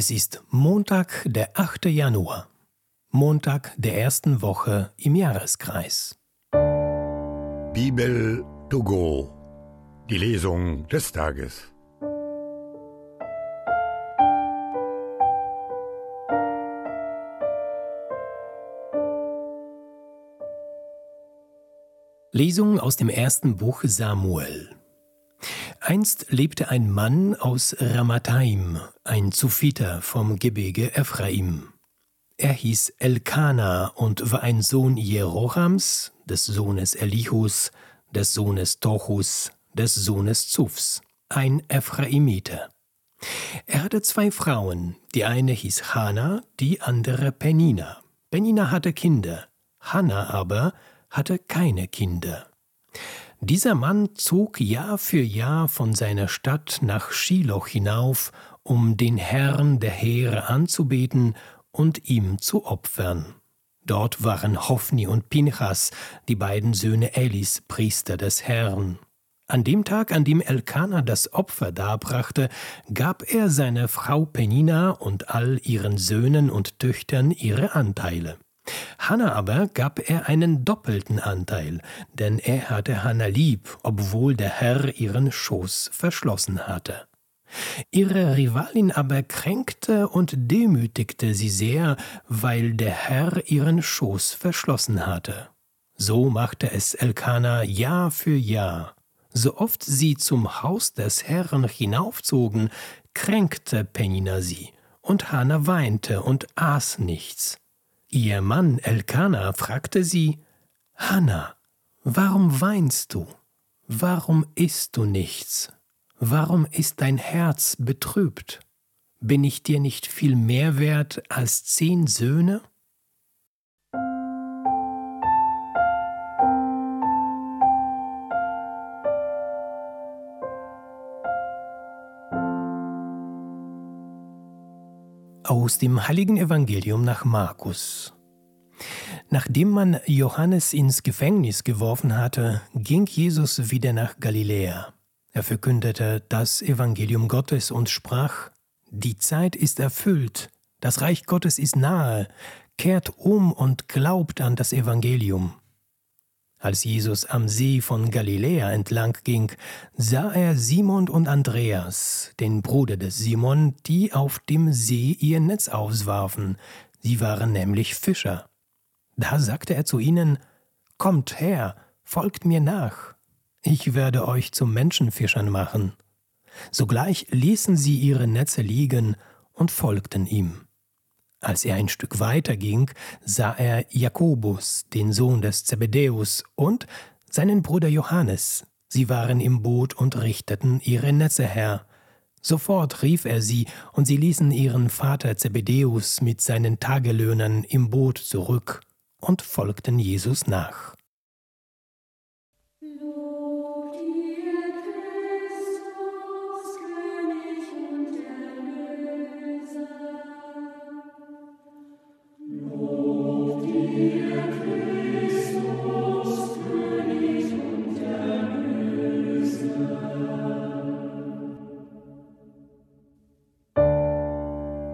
Es ist Montag, der 8. Januar. Montag der ersten Woche im Jahreskreis. Bibel to go. Die Lesung des Tages. Lesung aus dem ersten Buch Samuel. Einst lebte ein Mann aus Ramathaim, ein Zufiter vom Gebirge Ephraim. Er hieß Elkana und war ein Sohn Jerohams, des Sohnes Elichus, des Sohnes Tochus, des Sohnes Zufs, ein Ephraimiter. Er hatte zwei Frauen, die eine hieß Hana, die andere Penina. Penina hatte Kinder, Hanna aber hatte keine Kinder. Dieser Mann zog Jahr für Jahr von seiner Stadt nach Shiloh hinauf, um den Herrn der Heere anzubeten und ihm zu opfern. Dort waren Hophni und Pinchas, die beiden Söhne Elis, Priester des Herrn. An dem Tag, an dem Elkanah das Opfer darbrachte, gab er seiner Frau Penina und all ihren Söhnen und Töchtern ihre Anteile. Hanna aber gab er einen doppelten Anteil, denn er hatte Hanna lieb, obwohl der Herr ihren Schoß verschlossen hatte. Ihre Rivalin aber kränkte und demütigte sie sehr, weil der Herr ihren Schoß verschlossen hatte. So machte es Elkana Jahr für Jahr. So oft sie zum Haus des Herrn hinaufzogen, kränkte Penina sie, und Hanna weinte und aß nichts. Ihr Mann Elkana fragte sie, Hanna, warum weinst du? Warum isst du nichts? Warum ist dein Herz betrübt? Bin ich dir nicht viel mehr wert als zehn Söhne? Aus dem heiligen Evangelium nach Markus. Nachdem man Johannes ins Gefängnis geworfen hatte, ging Jesus wieder nach Galiläa. Er verkündete das Evangelium Gottes und sprach, Die Zeit ist erfüllt, das Reich Gottes ist nahe, kehrt um und glaubt an das Evangelium. Als Jesus am See von Galiläa entlang ging, sah er Simon und Andreas, den Bruder des Simon, die auf dem See ihr Netz auswarfen. Sie waren nämlich Fischer. Da sagte er zu ihnen, Kommt her, folgt mir nach. Ich werde euch zu Menschenfischern machen. Sogleich ließen sie ihre Netze liegen und folgten ihm. Als er ein Stück weiter ging, sah er Jakobus, den Sohn des Zebedäus, und seinen Bruder Johannes. Sie waren im Boot und richteten ihre Netze her. Sofort rief er sie, und sie ließen ihren Vater Zebedäus mit seinen Tagelöhnern im Boot zurück und folgten Jesus nach.